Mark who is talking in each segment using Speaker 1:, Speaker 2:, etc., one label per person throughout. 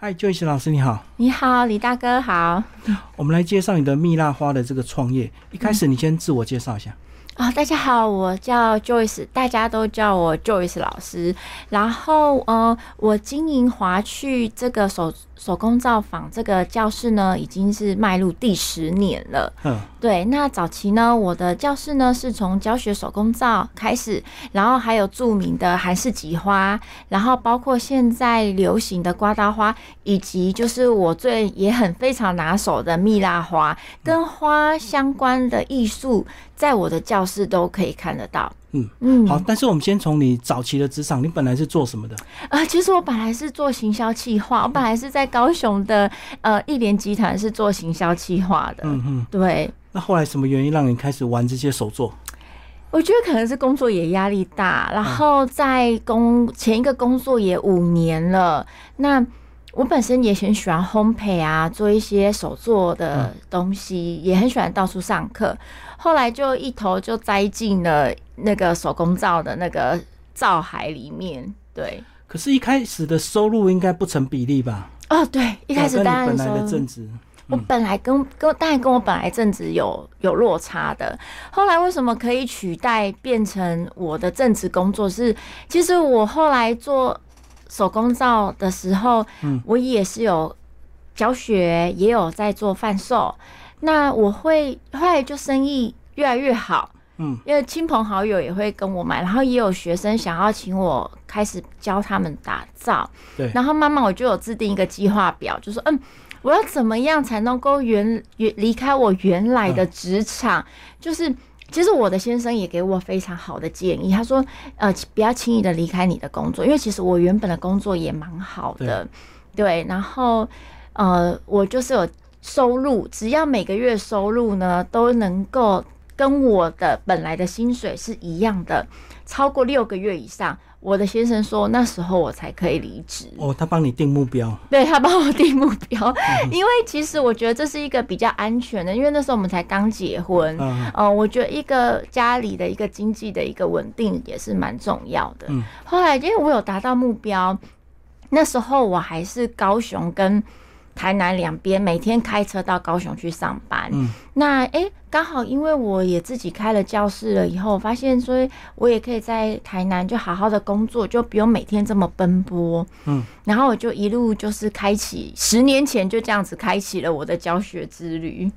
Speaker 1: 嗨，Joyce 老师你好，
Speaker 2: 你好，李大哥好。
Speaker 1: 我们来介绍你的蜜蜡花的这个创业。一开始你先自我介绍一下。
Speaker 2: 啊，大家好，我叫 Joyce，大家都叫我 Joyce 老师。然后，呃，我经营华趣这个手手工造坊这个教室呢，已经是迈入第十年了。嗯，对。那早期呢，我的教室呢是从教学手工皂开始，然后还有著名的韩式菊花，然后包括现在流行的刮刀花，以及就是我最也很非常拿手的蜜蜡花，跟花相关的艺术。在我的教室都可以看得到。
Speaker 1: 嗯嗯，好，但是我们先从你早期的职场，你本来是做什么的？
Speaker 2: 啊，其实我本来是做行销企划，我本来是在高雄的呃一联集团是做行销企划的。嗯嗯，对。
Speaker 1: 那后来什么原因让你开始玩这些手作？
Speaker 2: 我觉得可能是工作也压力大，然后在工前一个工作也五年了。那我本身也很喜欢烘焙啊，做一些手做的东西，也很喜欢到处上课。后来就一头就栽进了那个手工皂的那个皂海里面。对，
Speaker 1: 可是，一开始的收入应该不成比例吧？
Speaker 2: 哦，对，一开始当然
Speaker 1: 本来的正职，
Speaker 2: 我本来跟跟当然跟我本来正职有有落差的。后来为什么可以取代变成我的正职工作？是其实我后来做。手工皂的时候，嗯，我也是有教学，也有在做贩售。那我会后来就生意越来越好，嗯，因为亲朋好友也会跟我买，然后也有学生想要请我开始教他们打造，
Speaker 1: 对。
Speaker 2: 然后慢慢我就有制定一个计划表，就说，嗯，我要怎么样才能够原原离开我原来的职场，就是。其实我的先生也给我非常好的建议，他说：“呃，不要轻易的离开你的工作，因为其实我原本的工作也蛮好的，对。然后，呃，我就是有收入，只要每个月收入呢都能够跟我的本来的薪水是一样的，超过六个月以上。”我的先生说，那时候我才可以离职。
Speaker 1: 哦，他帮你定目标？
Speaker 2: 对，他帮我定目标。因为其实我觉得这是一个比较安全的，因为那时候我们才刚结婚。嗯，呃，我觉得一个家里的一个经济的一个稳定也是蛮重要的。嗯，后来因为我有达到目标，那时候我还是高雄跟。台南两边每天开车到高雄去上班，嗯，那哎，刚好因为我也自己开了教室了，以后发现说，我也可以在台南就好好的工作，就不用每天这么奔波，嗯，然后我就一路就是开启，十年前就这样子开启了我的教学之旅。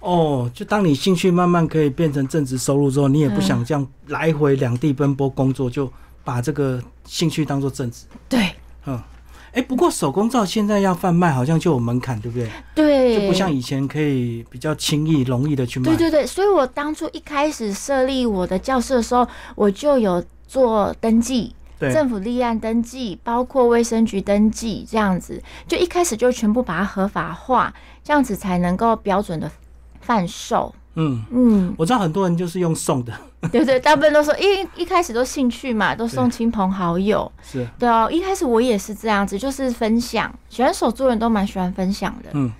Speaker 1: 哦，就当你兴趣慢慢可以变成正职收入之后，你也不想这样来回两地奔波工作，就把这个兴趣当做正职。
Speaker 2: 对，
Speaker 1: 嗯。哎，不过手工皂现在要贩卖，好像就有门槛，对不对？
Speaker 2: 对，
Speaker 1: 就不像以前可以比较轻易、容易的去卖。
Speaker 2: 对对对，所以我当初一开始设立我的教室的时候，我就有做登记，政府立案登记，包括卫生局登记，这样子，就一开始就全部把它合法化，这样子才能够标准的贩售。
Speaker 1: 嗯嗯，我知道很多人就是用送的，
Speaker 2: 对对，大部分都说，因为一开始都兴趣嘛，都送亲朋好友，
Speaker 1: 是
Speaker 2: 对哦。一开始我也是这样子，就是分享，喜欢手作人都蛮喜欢分享的。
Speaker 1: 嗯，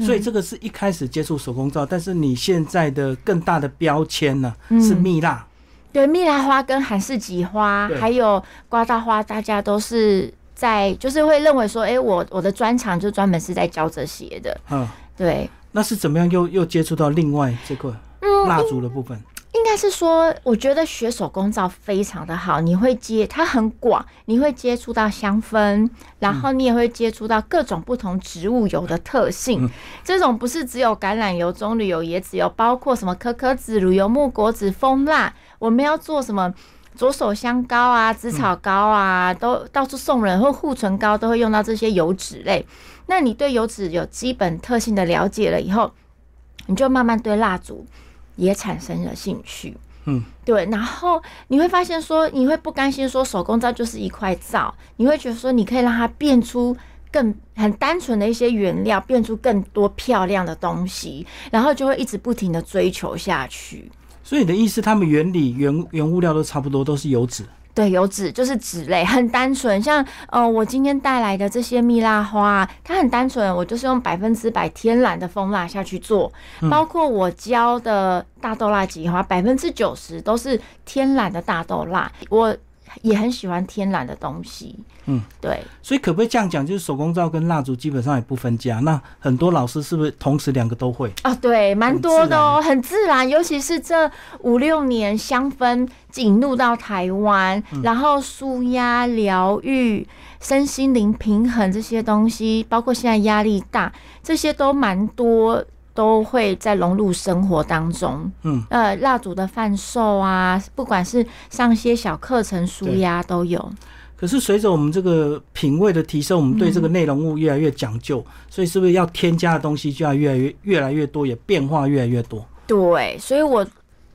Speaker 1: 所以这个是一开始接触手工皂，但是你现在的更大的标签呢是蜜蜡，
Speaker 2: 对，蜜蜡花跟韩式菊花还有刮大花，大家都是在就是会认为说，哎，我我的专长就专门是在教这些的。嗯，对。
Speaker 1: 那是怎么样又又接触到另外这块蜡烛的部分？
Speaker 2: 应该是说，我觉得学手工皂非常的好，你会接它很广，你会接触到香氛，然后你也会接触到各种不同植物油的特性。这种不是只有橄榄油、棕榈油、椰子油，包括什么可可脂、乳油、木果脂、蜂蜡，我们要做什么左手香膏啊、紫草膏啊，都到处送人，或护唇膏都会用到这些油脂类。那你对油脂有基本特性的了解了以后，你就慢慢对蜡烛也产生了兴趣。嗯，对。然后你会发现说，你会不甘心说手工皂就是一块皂，你会觉得说你可以让它变出更很单纯的一些原料，变出更多漂亮的东西，然后就会一直不停的追求下去。
Speaker 1: 所以你的意思，他们原理原原物料都差不多，都是油脂。
Speaker 2: 对，油脂就是脂类，很单纯。像呃，我今天带来的这些蜜蜡花，它很单纯，我就是用百分之百天然的蜂蜡下去做。包括我教的大豆蜡菊花，百分之九十都是天然的大豆蜡。我也很喜欢天然的东西。
Speaker 1: 嗯，
Speaker 2: 对。
Speaker 1: 所以可不可以这样讲，就是手工皂跟蜡烛基本上也不分家？那很多老师是不是同时两个都会？
Speaker 2: 啊，对，蛮多的哦，很自然。尤其是这五六年香氛引入到台湾，然后舒压、疗愈、身心灵平衡这些东西，包括现在压力大，这些都蛮多。都会在融入生活当中，
Speaker 1: 嗯，
Speaker 2: 呃，蜡烛的贩售啊，不管是上些小课程、书呀都有。
Speaker 1: 可是随着我们这个品味的提升，我们对这个内容物越来越讲究，所以是不是要添加的东西就要越来越越来越多，也变化越来越多？
Speaker 2: 对，所以我。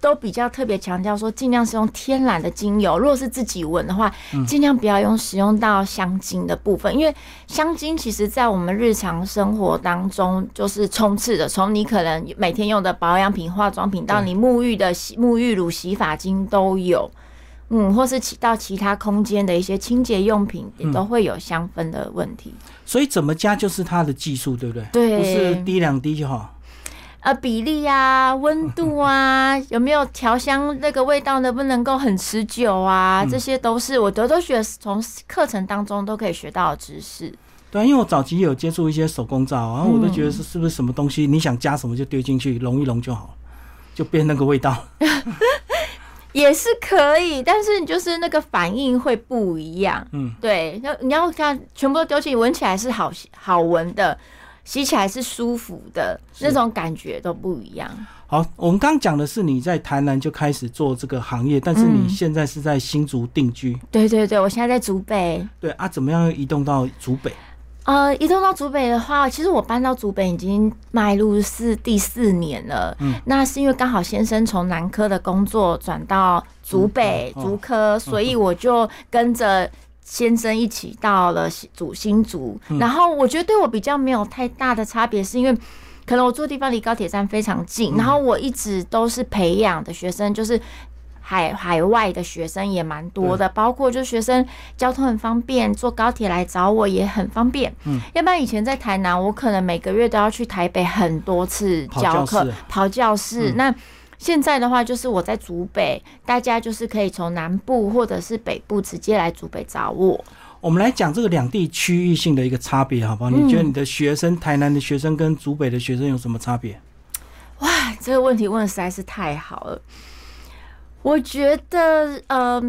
Speaker 2: 都比较特别强调说，尽量是用天然的精油。如果是自己闻的话，尽量不要用使用到香精的部分，因为香精其实在我们日常生活当中就是充斥的。从你可能每天用的保养品、化妆品，到你沐浴的洗沐浴乳、洗发精都有，嗯，或是其到其他空间的一些清洁用品，也都会有香氛的问题。
Speaker 1: 所以怎么加就是它的技术，对不对？
Speaker 2: 对，
Speaker 1: 不是滴两滴就好。
Speaker 2: 呃，比例啊，温度啊，有没有调香那个味道能不能够很持久啊？这些都是我都都学从课程当中都可以学到的知识。
Speaker 1: 对，因为我早期有接触一些手工皂，然后我都觉得是是不是什么东西，你想加什么就丢进去，融一融就好就变那个味道。
Speaker 2: 也是可以，但是你就是那个反应会不一样。
Speaker 1: 嗯，
Speaker 2: 对，要你要看全部都丢进去，闻起来是好好闻的。洗起来是舒服的，那种感觉都不一样。
Speaker 1: 好，我们刚刚讲的是你在台南就开始做这个行业，但是你现在是在新竹定居。
Speaker 2: 对对对，我现在在竹北。
Speaker 1: 对啊，怎么样移动到竹北？
Speaker 2: 呃，移动到竹北的话，其实我搬到竹北已经迈入是第四年了。
Speaker 1: 嗯，
Speaker 2: 那是因为刚好先生从南科的工作转到竹北竹科，所以我就跟着。先生一起到了主新竹，然后我觉得对我比较没有太大的差别，是因为可能我住的地方离高铁站非常近，然后我一直都是培养的学生，就是海海外的学生也蛮多的，包括就学生交通很方便，坐高铁来找我也很方便。
Speaker 1: 嗯，
Speaker 2: 要不然以前在台南，我可能每个月都要去台北很多次教课、跑教室，那。现在的话，就是我在竹北，大家就是可以从南部或者是北部直接来竹北找我。
Speaker 1: 我们来讲这个两地区域性的一个差别，好不好？你觉得你的学生，台南的学生跟竹北的学生有什么差别？
Speaker 2: 哇，这个问题问的实在是太好了。我觉得，呃，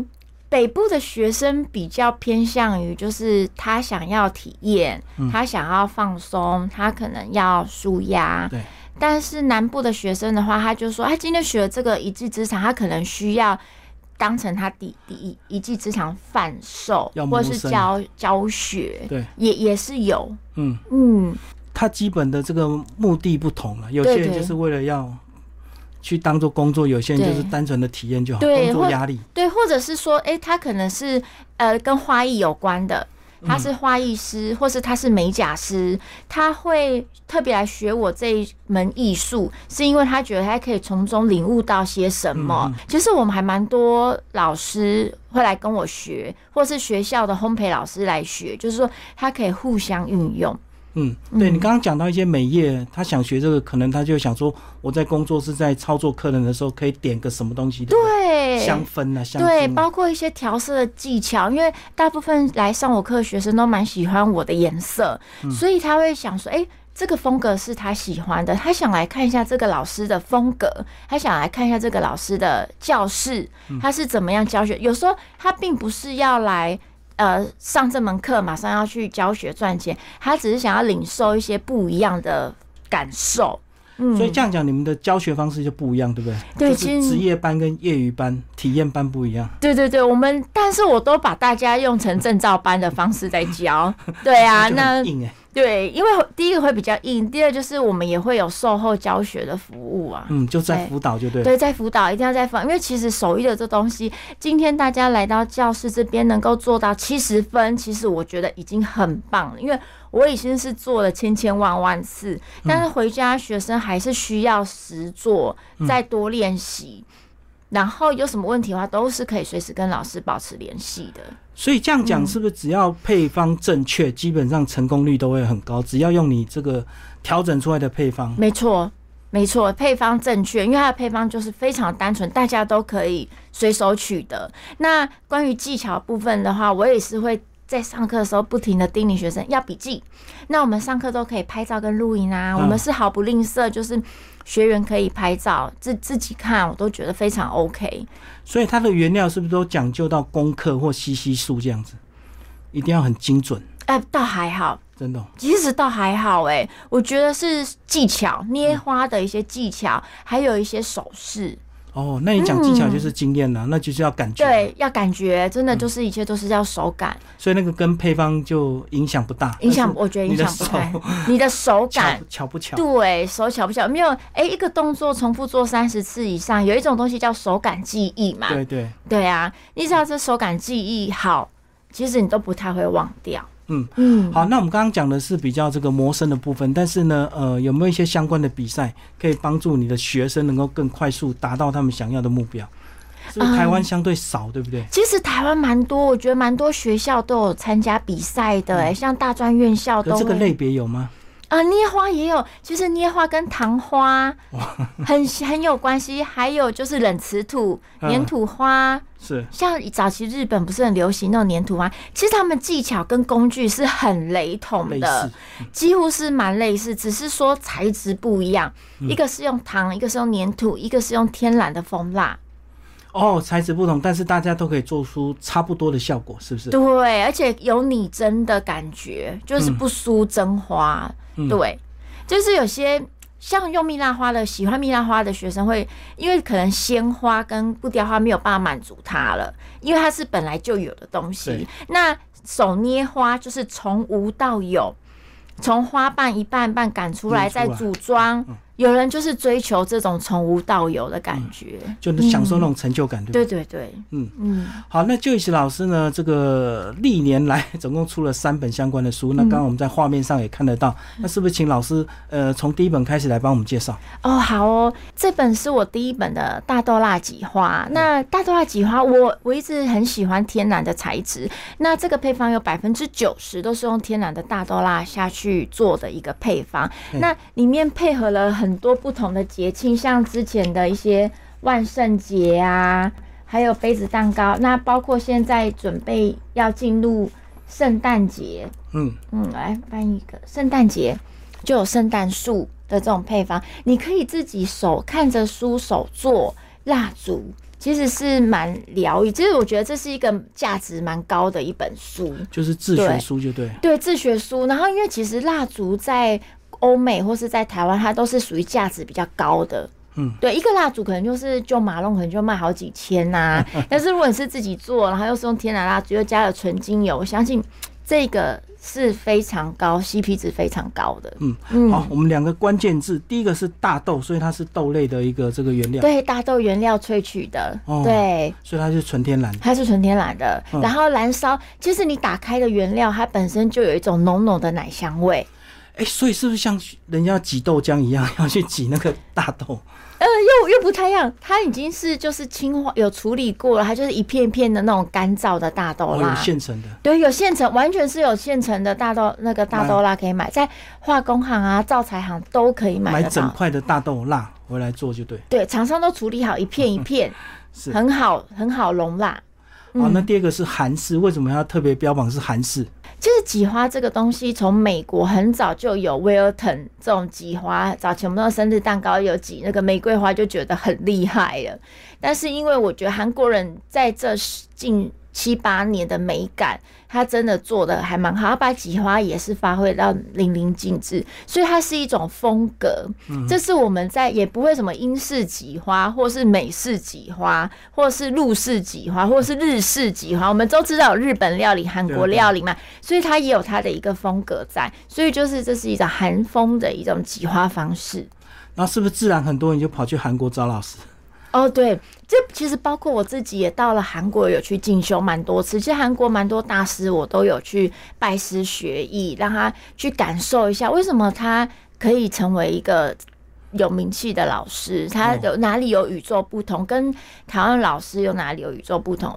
Speaker 2: 北部的学生比较偏向于，就是他想要体验，他想要放松，他可能要舒压。
Speaker 1: 对。
Speaker 2: 但是南部的学生的话，他就说，他今天学了这个一技之长，他可能需要当成他第第一一技之长贩售，或者是教教学，
Speaker 1: 对，
Speaker 2: 也也是有，
Speaker 1: 嗯。
Speaker 2: 嗯，
Speaker 1: 他基本的这个目的不同了，有些人就是为了要去当做工作，有些人就是单纯的体验就好，工作压力，
Speaker 2: 对，或者是说，哎，他可能是呃跟花艺有关的。他是花艺师，或是他是美甲师，他会特别来学我这一门艺术，是因为他觉得他可以从中领悟到些什么。其实我们还蛮多老师会来跟我学，或是学校的烘焙老师来学，就是说他可以互相运用。
Speaker 1: 嗯，对你刚刚讲到一些美业，他想学这个，可能他就想说，我在工作是在操作客人的时候，可以点个什么东西，
Speaker 2: 对，
Speaker 1: 香氛啊，香
Speaker 2: 对，包括一些调色的技巧，因为大部分来上我课的学生都蛮喜欢我的颜色，所以他会想说，哎，这个风格是他喜欢的，他想来看一下这个老师的风格，他想来看一下这个老师的教室，他是怎么样教学。有时候他并不是要来。呃，上这门课马上要去教学赚钱，他只是想要领受一些不一样的感受。嗯，
Speaker 1: 所以这样讲，你们的教学方式就不一样，对不对？
Speaker 2: 对，
Speaker 1: 其实职业班跟业余班、体验班不一样。
Speaker 2: 对对对，我们但是我都把大家用成证照班的方式在教。对啊，那。对，因为第一个会比较硬，第二就是我们也会有售后教学的服务啊。
Speaker 1: 嗯，就在辅导就对。
Speaker 2: 对，在辅导一定要在辅导，因为其实手艺的这东西，今天大家来到教室这边能够做到七十分，其实我觉得已经很棒了。因为我已经是做了千千万万次，但是回家学生还是需要实做，再多练习。然后有什么问题的话，都是可以随时跟老师保持联系的。
Speaker 1: 所以这样讲，是不是只要配方正确，基本上成功率都会很高？只要用你这个调整出来的配方，
Speaker 2: 没错。没错，配方正确，因为它的配方就是非常单纯，大家都可以随手取得。那关于技巧部分的话，我也是会在上课的时候不停的叮咛学生要笔记。那我们上课都可以拍照跟录影啊，我们是毫不吝啬，就是学员可以拍照自自己看，我都觉得非常 OK。
Speaker 1: 所以它的原料是不是都讲究到功课或吸吸数这样子，一定要很精准？
Speaker 2: 哎，倒还好。
Speaker 1: 真的，
Speaker 2: 其实倒还好哎，我觉得是技巧捏花的一些技巧，还有一些手势。
Speaker 1: 哦，那你讲技巧就是经验了，那就是要感觉。
Speaker 2: 对，要感觉，真的就是一切都是要手感。
Speaker 1: 所以那个跟配方就影响不大。
Speaker 2: 影响，我觉得影响不大。你的手感
Speaker 1: 巧不巧？
Speaker 2: 对手巧不巧？没有，哎，一个动作重复做三十次以上，有一种东西叫手感记忆嘛。
Speaker 1: 对对
Speaker 2: 对啊，你只要这手感记忆好，其实你都不太会忘掉。
Speaker 1: 嗯嗯，好，那我们刚刚讲的是比较这个磨生的部分，但是呢，呃，有没有一些相关的比赛可以帮助你的学生能够更快速达到他们想要的目标？是不是台湾相对少，对不对？
Speaker 2: 其实台湾蛮多，我觉得蛮多学校都有参加比赛的，哎，像大专院校都。
Speaker 1: 这个类别有吗？
Speaker 2: 啊，捏花也有，其实捏花跟糖花很很有关系，还有就是冷瓷土、粘土花，
Speaker 1: 是。
Speaker 2: 像早期日本不是很流行那种粘土花，其实他们技巧跟工具是很雷同的，几乎是蛮类似，只是说材质不一样，一个是用糖，一个是用粘土，一个是用天然的蜂蜡。
Speaker 1: 哦，材质不同，但是大家都可以做出差不多的效果，是不是？
Speaker 2: 对，而且有拟真的感觉，就是不输真花。对，就是有些像用蜜蜡花的，喜欢蜜蜡花的学生会，因为可能鲜花跟布雕花没有办法满足他了，因为它是本来就有的东西。那手捏花就是从无到有，从花瓣一瓣瓣赶出来，再组装。有人就是追求这种从无到有的感觉，
Speaker 1: 就能享受那种成就感，对
Speaker 2: 对？对对对，
Speaker 1: 嗯嗯。好，那就一老师呢，这个历年来总共出了三本相关的书。那刚刚我们在画面上也看得到，那是不是请老师呃从第一本开始来帮我们介绍？
Speaker 2: 哦，好哦，这本是我第一本的大豆蜡几花。那大豆蜡几花，我我一直很喜欢天然的材质。那这个配方有百分之九十都是用天然的大豆蜡下去做的一个配方。那里面配合了很很多不同的节庆，像之前的一些万圣节啊，还有杯子蛋糕，那包括现在准备要进入圣诞节，嗯嗯，来翻一个圣诞节就有圣诞树的这种配方，你可以自己手看着书手做蜡烛，其实是蛮疗愈。其实我觉得这是一个价值蛮高的一本书，
Speaker 1: 就是自学书就对，
Speaker 2: 对自学书。然后因为其实蜡烛在欧美或是在台湾，它都是属于价值比较高的。嗯，对，一个蜡烛可能就是就马龙可能就卖好几千呐。但是如果你是自己做，然后又是用天然蜡烛，又加了纯精油，我相信这个是非常高，CP 值非常高的。
Speaker 1: 嗯嗯，好，我们两个关键字，第一个是大豆，所以它是豆类的一个这个原料。
Speaker 2: 对，大豆原料萃取的。哦，对，
Speaker 1: 所以它是纯天然。
Speaker 2: 它是纯天然的，然后燃烧，其实你打开的原料，它本身就有一种浓浓的奶香味。
Speaker 1: 哎，所以是不是像人家挤豆浆一样，要去挤那个大豆？
Speaker 2: 呃，又又不太一样，它已经是就是清化有处理过了，它就是一片一片的那种干燥的大豆
Speaker 1: 啦，有现成的。
Speaker 2: 对，有现成，完全是有现成的大豆，那个大豆蜡可以买，在化工行啊、造材行都可以买。
Speaker 1: 买整块的大豆蜡回来做就对。
Speaker 2: 对，厂商都处理好一片一片，是很好很好容蜡。
Speaker 1: 好，那第二个是韩式，为什么要特别标榜是韩式？
Speaker 2: 就是挤花这个东西，从美国很早就有威尔腾这种挤花，早前我们的生日蛋糕有挤那个玫瑰花，就觉得很厉害了。但是因为我觉得韩国人在这近七八年的美感，它真的做的还蛮好，它把挤花也是发挥到淋漓尽致，所以它是一种风格。这是我们在也不会什么英式挤花，或是美式挤花，或是陆式挤花，或是日式挤花。我们都知道日本料理、韩国料理嘛，所以它也有它的一个风格在。所以就是这是一种韩风的一种挤花方式。
Speaker 1: 那是不是自然很多人就跑去韩国找老师？
Speaker 2: 哦，对，这其实包括我自己也到了韩国，有去进修蛮多次。其实韩国蛮多大师，我都有去拜师学艺，让他去感受一下，为什么他可以成为一个有名气的老师，他有哪里有与众不同，跟台湾老师有哪里有与众不同。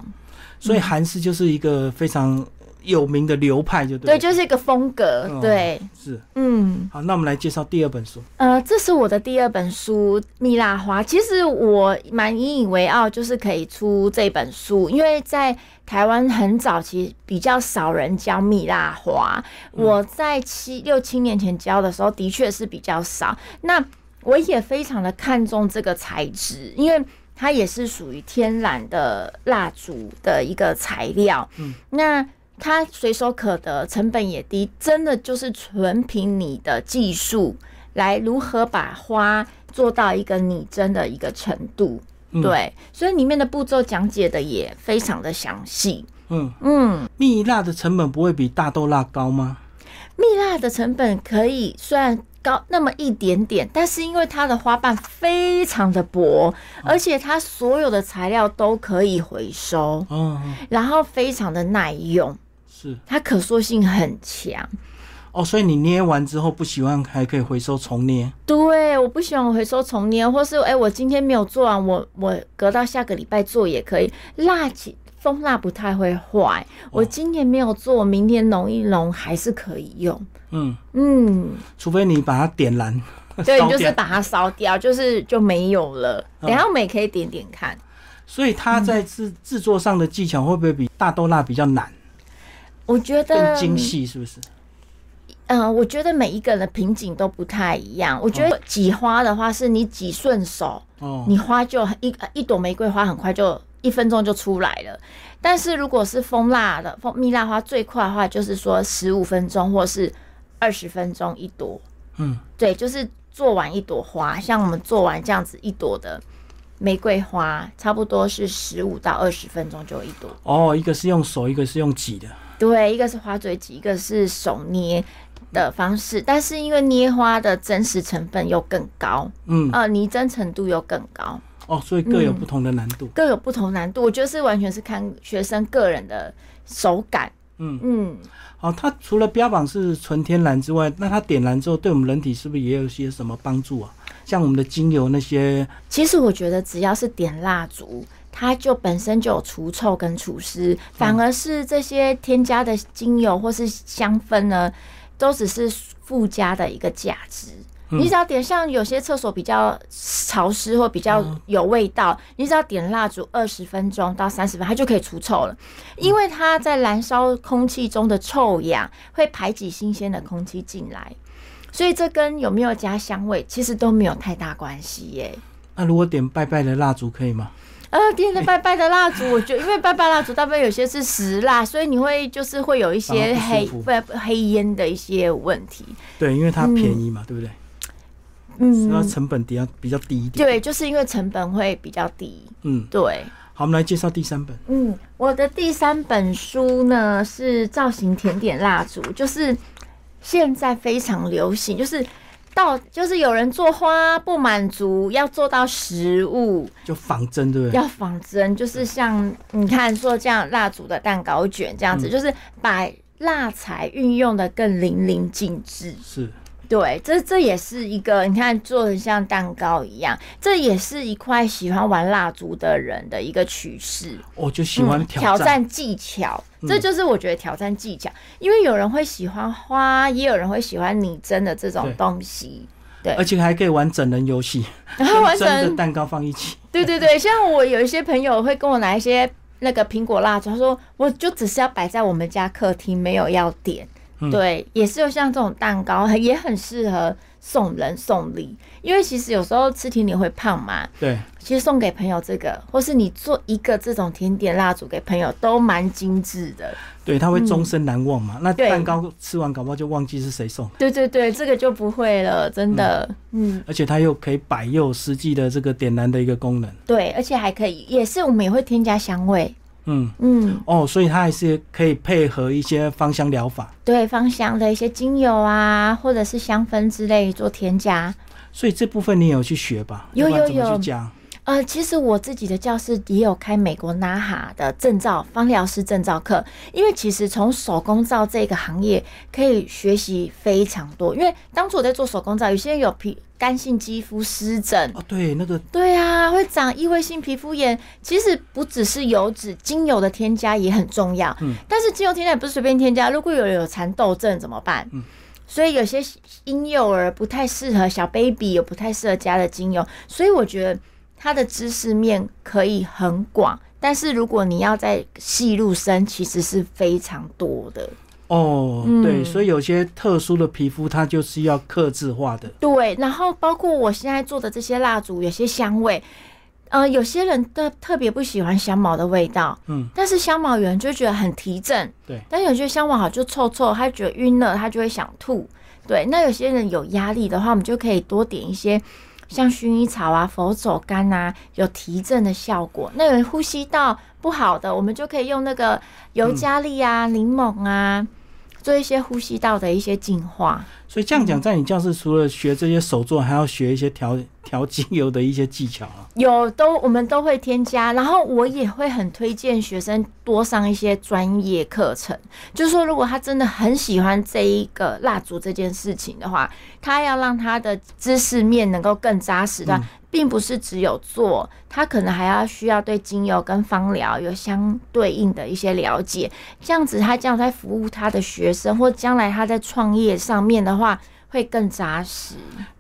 Speaker 1: 所以韩式就是一个非常有名的流派，就
Speaker 2: 对，
Speaker 1: 对，
Speaker 2: 就是一个风格，
Speaker 1: 哦
Speaker 2: 对，
Speaker 1: 是。
Speaker 2: 嗯。
Speaker 1: 好，那我们来介绍第二本书。
Speaker 2: 呃，这是我的第二本书《蜜蜡花》。其实我蛮引以为傲，就是可以出这本书，因为在台湾很早期比较少人教蜜蜡花。我在七六七年前教的时候，的确是比较少。那我也非常的看重这个材质，因为它也是属于天然的蜡烛的一个材料。
Speaker 1: 嗯，
Speaker 2: 那它随手可得，成本也低，真的就是纯凭你的技术来如何把花做到一个拟真的一个程度。
Speaker 1: 嗯
Speaker 2: 对，所以里面的步骤讲解的也非常的详细。
Speaker 1: 嗯，
Speaker 2: 嗯，
Speaker 1: 蜜蜡的成本不会比大豆蜡高吗？
Speaker 2: 蜜蜡的成本可以虽然高那么一点点，但是因为它的花瓣非常的薄，而且它所有的材料都可以回收，
Speaker 1: 嗯，
Speaker 2: 然后非常的耐用，
Speaker 1: 是
Speaker 2: 它可塑性很强。
Speaker 1: 哦，所以你捏完之后不喜欢还可以回收重捏。
Speaker 2: 对，我不喜欢回收重捏，或是哎、我今天没有做完，我我隔到下个礼拜做也可以。蜡起蜂蜡不太会坏，我今年没有做，明天融一融还是可以用。
Speaker 1: 嗯，
Speaker 2: 嗯，
Speaker 1: 除非你把它点燃，
Speaker 2: 对，你就是把它烧掉，就是就没有了。
Speaker 1: 嗯
Speaker 2: 等一下我们也可以点点看。
Speaker 1: 所以它在制制作上的技巧会不会比大豆蜡比较难，
Speaker 2: 我觉得
Speaker 1: 更精细？是不是？
Speaker 2: 嗯、我觉得每一个人的瓶颈都不太一样。我觉得挤花的话，是你挤顺手，
Speaker 1: 哦，
Speaker 2: 你花就一一朵玫瑰花很快就一分钟就出来了。但是如果是蜂蜡的蜂蜜蜡花，最快的话就是说十五分钟或是二十分钟一朵。
Speaker 1: 嗯，
Speaker 2: 对，就是做完一朵花，像我们做完这样子一朵的玫瑰花，差不多是十五到二十分钟就一朵。
Speaker 1: 哦，一个是用手，一个是用挤的。
Speaker 2: 对，一个是花嘴挤，一个是手捏的方式，但是因为捏花的真实成分又更高，
Speaker 1: 嗯，
Speaker 2: 呃，泥真程度又更高。
Speaker 1: 哦，所以各有不同的难度。
Speaker 2: 各有不同难度，我觉得是完全是看学生个人的手感。
Speaker 1: 嗯
Speaker 2: 嗯，
Speaker 1: 好，它除了标榜是纯天然之外，那它点燃之后对我们人体是不是也有一些什么帮助啊？像我们的精油那些，
Speaker 2: 其实我觉得只要是点蜡烛，它就本身就有除臭跟除湿，反而是这些添加的精油或是香氛呢，都只是附加的一个价值。你只要点，像有些厕所比较潮湿或比较有味道，你只要点蜡烛二十分钟到三十分，它就可以除臭了。因为它在燃烧空气中的臭氧会排挤新鲜的空气进来，所以这跟有没有加香味其实都没有太大关系耶。
Speaker 1: 那如果点拜拜的蜡烛可以吗？
Speaker 2: 呃，点的拜拜的蜡烛，我觉得因为拜拜蜡烛大部分有些是石蜡，所以你会就是会有一些黑
Speaker 1: 不
Speaker 2: 不黑烟的一些问题。
Speaker 1: 对，因为它便宜嘛，对不对？
Speaker 2: 嗯
Speaker 1: 它成本比较比较低一点。
Speaker 2: 对，就是因为成本会比较低。
Speaker 1: 嗯，
Speaker 2: 对，
Speaker 1: 好，我们来介绍第三本。
Speaker 2: 嗯，我的第三本书呢是造型甜点蜡烛，就是现在非常流行，就是到就是有人做花不满足，要做到实物，
Speaker 1: 就仿真，对不对？
Speaker 2: 要仿真，就是像你看做这样蜡烛的蛋糕卷这样子，就是把蜡材运用的更淋漓尽致。
Speaker 1: 是，
Speaker 2: 对，这这也是一个你看做的像蛋糕一样，这也是一块喜欢玩蜡烛的人的一个趋势。
Speaker 1: 我就喜欢
Speaker 2: 嗯
Speaker 1: 挑战。
Speaker 2: 战技巧，这就是我觉得挑战技巧，因为有人会喜欢花，也有人会喜欢拟真的这种
Speaker 1: 对
Speaker 2: 东西。
Speaker 1: 对而且还可以玩整人游戏，
Speaker 2: 然后完
Speaker 1: 整的
Speaker 2: 成
Speaker 1: 蛋糕放一起。
Speaker 2: 对对对，像我有一些朋友会跟我拿一些那个苹果蜡烛，他说我就只是要摆在我们家客厅，没有要点。
Speaker 1: 嗯
Speaker 2: 对，也是有像这种蛋糕，也很适合送人送礼，因为其实有时候吃甜点会胖嘛，
Speaker 1: 对，
Speaker 2: 其实送给朋友这个，或是你做一个这种甜点蜡烛给朋友，都蛮精致的。
Speaker 1: 对，他会终身难忘嘛。那蛋糕吃完，搞不好就忘记是谁送，
Speaker 2: 对对对，这个就不会了，真的。嗯，
Speaker 1: 而且它又可以摆，又有实际的这个点燃的一个功能。
Speaker 2: 对，而且还可以，也是我们也会添加香味。
Speaker 1: 嗯，
Speaker 2: 嗯，
Speaker 1: 哦，所以它还是可以配合一些芳香疗法。
Speaker 2: 对，芳香的一些精油啊，或者是香氛之类做添加。
Speaker 1: 所以这部分你有去学吧？
Speaker 2: 有有有
Speaker 1: 去加？
Speaker 2: 呃，其实我自己的教室也有开美国 NAHA 的证照，芳疗师证照课。因为其实从手工皂这个行业可以学习非常多。因为当初我在做手工皂，有些人有皮干性肌肤湿疹，
Speaker 1: 哦，对，那个
Speaker 2: 对啊，会长异位性皮肤炎。其实不只是油脂，精油的添加也很重要。嗯，但是精油添加也不是随便添加，如果有人有蚕豆症怎么办？嗯。所以有些婴幼儿不太适合，小 baby 有不太适合加的精油，所以我觉得它的知识面可以很广，但是如果你要在细入深，其实是非常多的。
Speaker 1: 哦，对，所以有些特殊的皮肤，它就是要克制化的。
Speaker 2: 对，然后包括我现在做的这些蜡烛，有些香味。呃，有些人的特别不喜欢香茅的味道，嗯，但是香茅有人就觉得很提振，
Speaker 1: 对，
Speaker 2: 但有些香茅好就臭臭，他觉得晕了，他就会想吐，对。那有些人有压力的话，我们就可以多点一些像薰衣草啊、佛手柑啊，有提振的效果。那有呼吸道不好的，我们就可以用那个尤加利啊、柠檬啊，做一些呼吸道的一些净化。
Speaker 1: 所以这样讲，在你教室除了学这些手作，还要学一些调。调精油的一些技巧啊，
Speaker 2: 有都我们都会添加，然后我也会很推荐学生多上一些专业课程。就是说，如果他真的很喜欢这一个蜡烛这件事情的话，他要让他的知识面能够更扎实的，并不是只有做，他可能还要需要对精油跟芳疗有相对应的一些了解。这样子，他这样在服务他的学生，或将来他在创业上面的话，话会更扎实。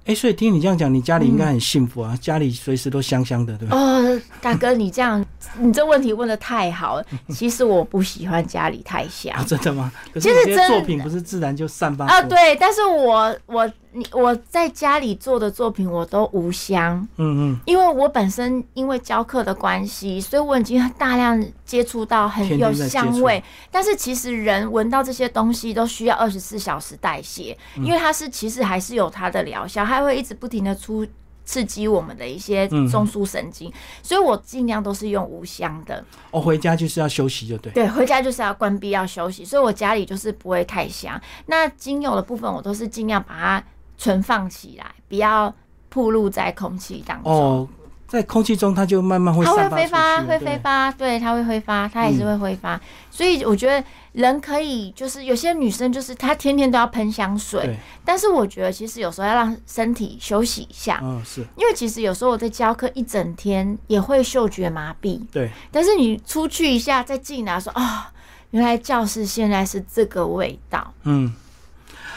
Speaker 1: 哎，所以听你这样讲，你家里应该很幸福啊，家里随时都香香的，对吧？
Speaker 2: 哦，大哥，你这样，你这问题问的太好了。其实我不喜欢家里太香，
Speaker 1: 真的吗？其实这些作品不是自然就散发
Speaker 2: 啊？对，但是我我。你我在家里做的作品我都无香，嗯嗯，因为我本身因为教课的关系，所以我已经大量接触到很有香味。但是其实人闻到这些东西都需要二十四小时代谢，因为它是其实还是有它的疗效，它会一直不停的出。刺激我们的一些中枢神经，所以我尽量都是用无香的。
Speaker 1: 哦，回家就是要休息，就对。
Speaker 2: 对，回家就是要关闭，要休息，所以我家里就是不会太香。那精油的部分，我都是尽量把它。存放起来，不要暴露在空气当中。哦，
Speaker 1: 在空气中，它就慢慢会
Speaker 2: 它会挥发，会挥发，对，它会挥发，它也是会挥发。所以我觉得人可以，就是有些女生就是她天天都要喷香水，但是我觉得其实有时候要让身体休息一下。
Speaker 1: 嗯，是
Speaker 2: 因为其实有时候我在教课一整天也会嗅觉麻痹。
Speaker 1: 对，
Speaker 2: 但是你出去一下再进来，说啊，原来教室现在是这个味道。嗯。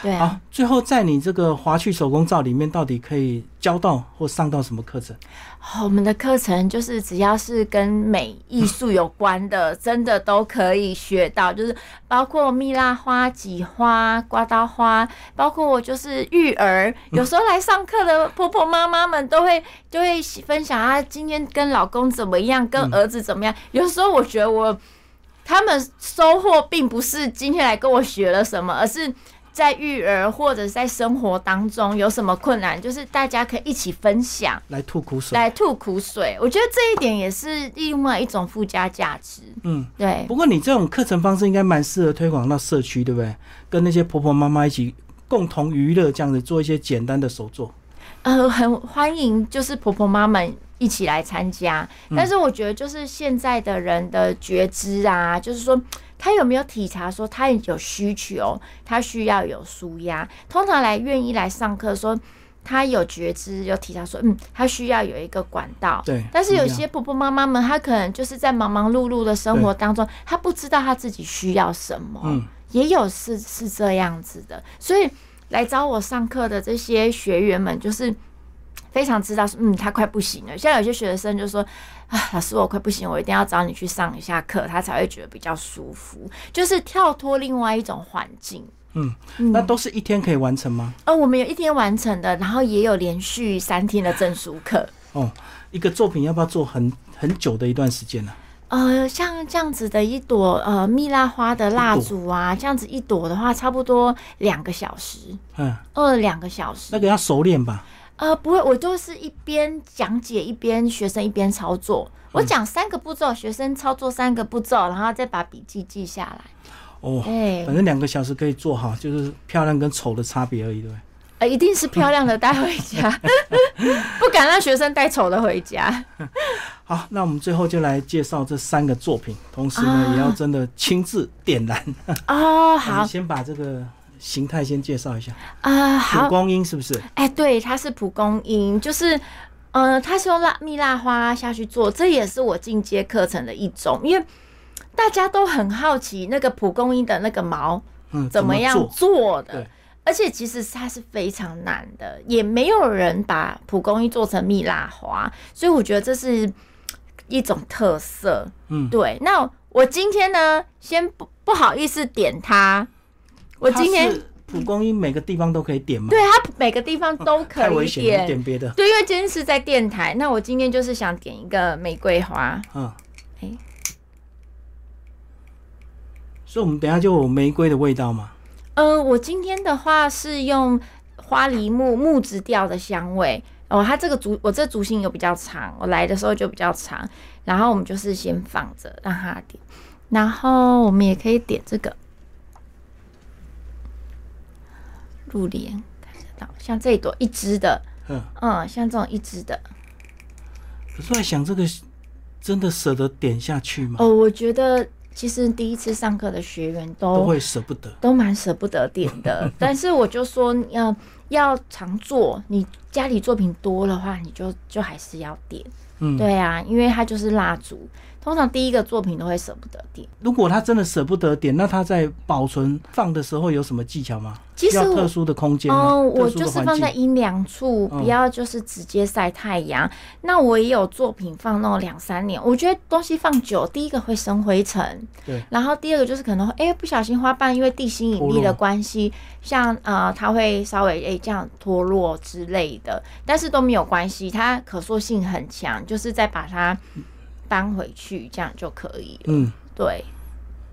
Speaker 2: 对
Speaker 1: 好，最后在你这个华趣手工皂里面，到底可以教到或上到什么课程？
Speaker 2: 我们的课程就是只要是跟美艺术有关的，真的都可以学到，就是包括蜜蜡花、挤花、刮刀花，包括我就是育儿，有时候来上课的婆婆妈妈们都会就会分享啊，今天跟老公怎么样，跟儿子怎么样。有时候我觉得我他们收获并不是今天来跟我学了什么，而是。在育儿或者在生活当中有什么困难，就是大家可以一起分享，
Speaker 1: 来吐苦水，
Speaker 2: 来吐苦水。我觉得这一点也是另外一种附加价值。嗯，对。
Speaker 1: 不过你这种课程方式应该蛮适合推广到社区，对不对？跟那些婆婆妈妈一起共同娱乐，这样子做一些简单的手作。
Speaker 2: 呃，很欢迎，就是婆婆妈妈一起来参加。但是我觉得，就是现在的人的觉知啊，就是说。他有没有体察说他有需求，他需要有舒压？通常来愿意来上课说他有觉知，有体察说嗯，他需要有一个管道。
Speaker 1: 对。
Speaker 2: 但是有些婆婆妈妈们，她可能就是在忙忙碌碌的生活当中，她不知道她自己需要什么。嗯。也有是是这样子的，所以来找我上课的这些学员们，就是非常知道说嗯，他快不行了。像有些学生就说。啊，老师，我快不行，我一定要找你去上一下课，他才会觉得比较舒服，就是跳脱另外一种环境。
Speaker 1: 嗯，那都是一天可以完成吗？
Speaker 2: 呃，我们有一天完成的，然后也有连续三天的证书课。
Speaker 1: 哦，一个作品要不要做很很久的一段时间呢？
Speaker 2: 呃，像这样子的一朵呃蜜蜡花的蜡烛啊，这样子一朵的话，差不多两个小时。嗯，二，两个小时。
Speaker 1: 那个要熟练吧？
Speaker 2: 呃，不会，我都是一边讲解一边学生一边操作。我讲三个步骤，学生操作三个步骤，然后再把笔记记下来。
Speaker 1: 哦，哎，反正两个小时可以做好，就是漂亮跟丑的差别而已，对不对？
Speaker 2: 呃，一定是漂亮的带回家，不敢让学生带丑的回家。
Speaker 1: 好，那我们最后就来介绍这三个作品，同时呢，
Speaker 2: 啊
Speaker 1: 也要真的亲自点燃。
Speaker 2: 哦，好
Speaker 1: 先把这个形态先介绍一下，
Speaker 2: 啊，
Speaker 1: 蒲
Speaker 2: 好，
Speaker 1: 公英是不是？
Speaker 2: 哎，对，它是蒲公英，就是。呃，它是用蜡蜜蜡花下去做，这也是我进阶课程的一种，因为大家都很好奇那个蒲公英的那个毛
Speaker 1: 嗯，
Speaker 2: 怎么样
Speaker 1: 做？
Speaker 2: 做的
Speaker 1: 对，
Speaker 2: 而且其实它是非常难的，也没有人把蒲公英做成蜜蜡花，所以我觉得这是一种特色。
Speaker 1: 嗯，
Speaker 2: 对，那我今天呢，先不不好意思点它，我今天
Speaker 1: 蒲公英每个地方都可以点吗？
Speaker 2: 对它每个地方都可以点。
Speaker 1: 点别的。
Speaker 2: 对，因为今天是在电台，那我今天就是想点一个玫瑰花。
Speaker 1: 嗯，
Speaker 2: 哎
Speaker 1: 所以我们等下就有玫瑰的味道嘛。
Speaker 2: 呃，我今天的话是用花梨木木质调的香味哦，它这个竹我这竹芯有比较长，我来的时候就比较长，然后我们就是先放着让它点，然后我们也可以点这个入帘，看得到，像这一朵一支的，
Speaker 1: 嗯，
Speaker 2: 嗯，像这种一支的，
Speaker 1: 可是我在想，这个真的舍得点下去吗？
Speaker 2: 哦，我觉得其实第一次上课的学员
Speaker 1: 都会舍不得。
Speaker 2: 都蛮舍不得点的，但是我就说要要常做，你家里作品多的话，你就就还是要点。
Speaker 1: 嗯，
Speaker 2: 对啊，因为它就是蜡烛，通常第一个作品都会舍不得点。
Speaker 1: 如果他真的舍不得点，那他在保存放的时候有什么技巧吗？
Speaker 2: 其实
Speaker 1: 特殊的空间吗？
Speaker 2: 哦，我就是。放在阴凉处，
Speaker 1: 嗯
Speaker 2: 不要就是直接晒太阳。那我也有作品放那种两三年，我觉得东西放久，第一个会生灰尘，
Speaker 1: 对，
Speaker 2: 然后第二个就是可能会哎、不小心花瓣因为地心引力的关系，像呃它会稍微哎、这样脱落之类的，但是都没有关系，它可塑性很强，就是再把它搬回去这样就可以了。
Speaker 1: 嗯，
Speaker 2: 对，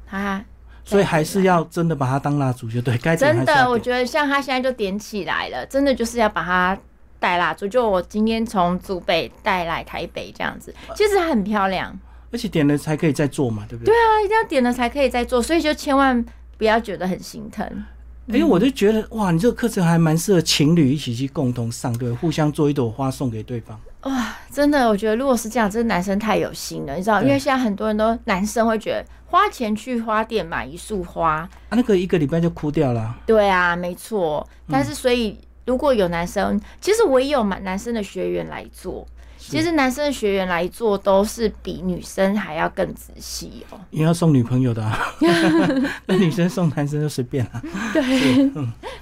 Speaker 2: 它
Speaker 1: 所以还是要真的把它当蜡烛，就对，该
Speaker 2: 真的，我。觉得像他现在就点起来了，真的就是要把它带蜡烛。就我今天从祖北带来台北这样子，其实它很漂亮。
Speaker 1: 而且点了才可以再做嘛，对不对？对
Speaker 2: 啊，一定要点了才可以再做，所以就千万不要觉得很心疼。
Speaker 1: 因为我就觉得哇，你这个课程还蛮适合情侣一起去共同上，对，互相做一朵花送给对方。
Speaker 2: 哇，真的，我觉得如果是这样，真的男生太有心了，你知道，因为现在很多人都男生会觉得花钱去花店买一束花，
Speaker 1: 啊，那个一个礼拜就枯掉了。
Speaker 2: 对啊，没错。但是所以如果有男生，其实我也有男男生的学员来做。其实男生的学员来做都是比女生还要更仔细哦。
Speaker 1: 也要送女朋友的、啊，那女生送男生就随便了、
Speaker 2: 对，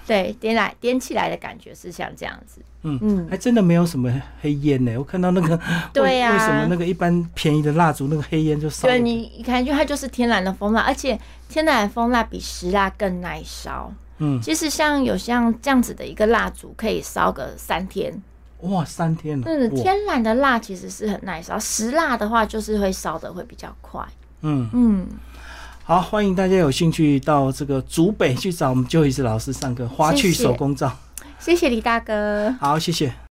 Speaker 2: 对，点来点起来的感觉是像这样子。
Speaker 1: 嗯
Speaker 2: 嗯
Speaker 1: 还真的没有什么黑烟呢。我看到那个，
Speaker 2: 对呀
Speaker 1: 为为什么那个一般便宜的蜡烛那个黑烟就少了？
Speaker 2: 对你一看，就它就是天然的蜂蜡，而且天然的蜂蜡比石蜡更耐烧。
Speaker 1: 嗯，
Speaker 2: 其实像有像这样子的一个蜡烛，可以烧个三天。
Speaker 1: 哇，三天了。
Speaker 2: 嗯，
Speaker 1: 哇
Speaker 2: 天然的蜡其实是很耐烧，石蜡的话就是会烧的会比较快。
Speaker 1: 嗯，
Speaker 2: 嗯，
Speaker 1: 好，欢迎大家有兴趣到这个竹北去找我们就一次老师上课花趣
Speaker 2: 谢谢
Speaker 1: 手工皂。
Speaker 2: 谢谢李大哥。
Speaker 1: 好，谢谢。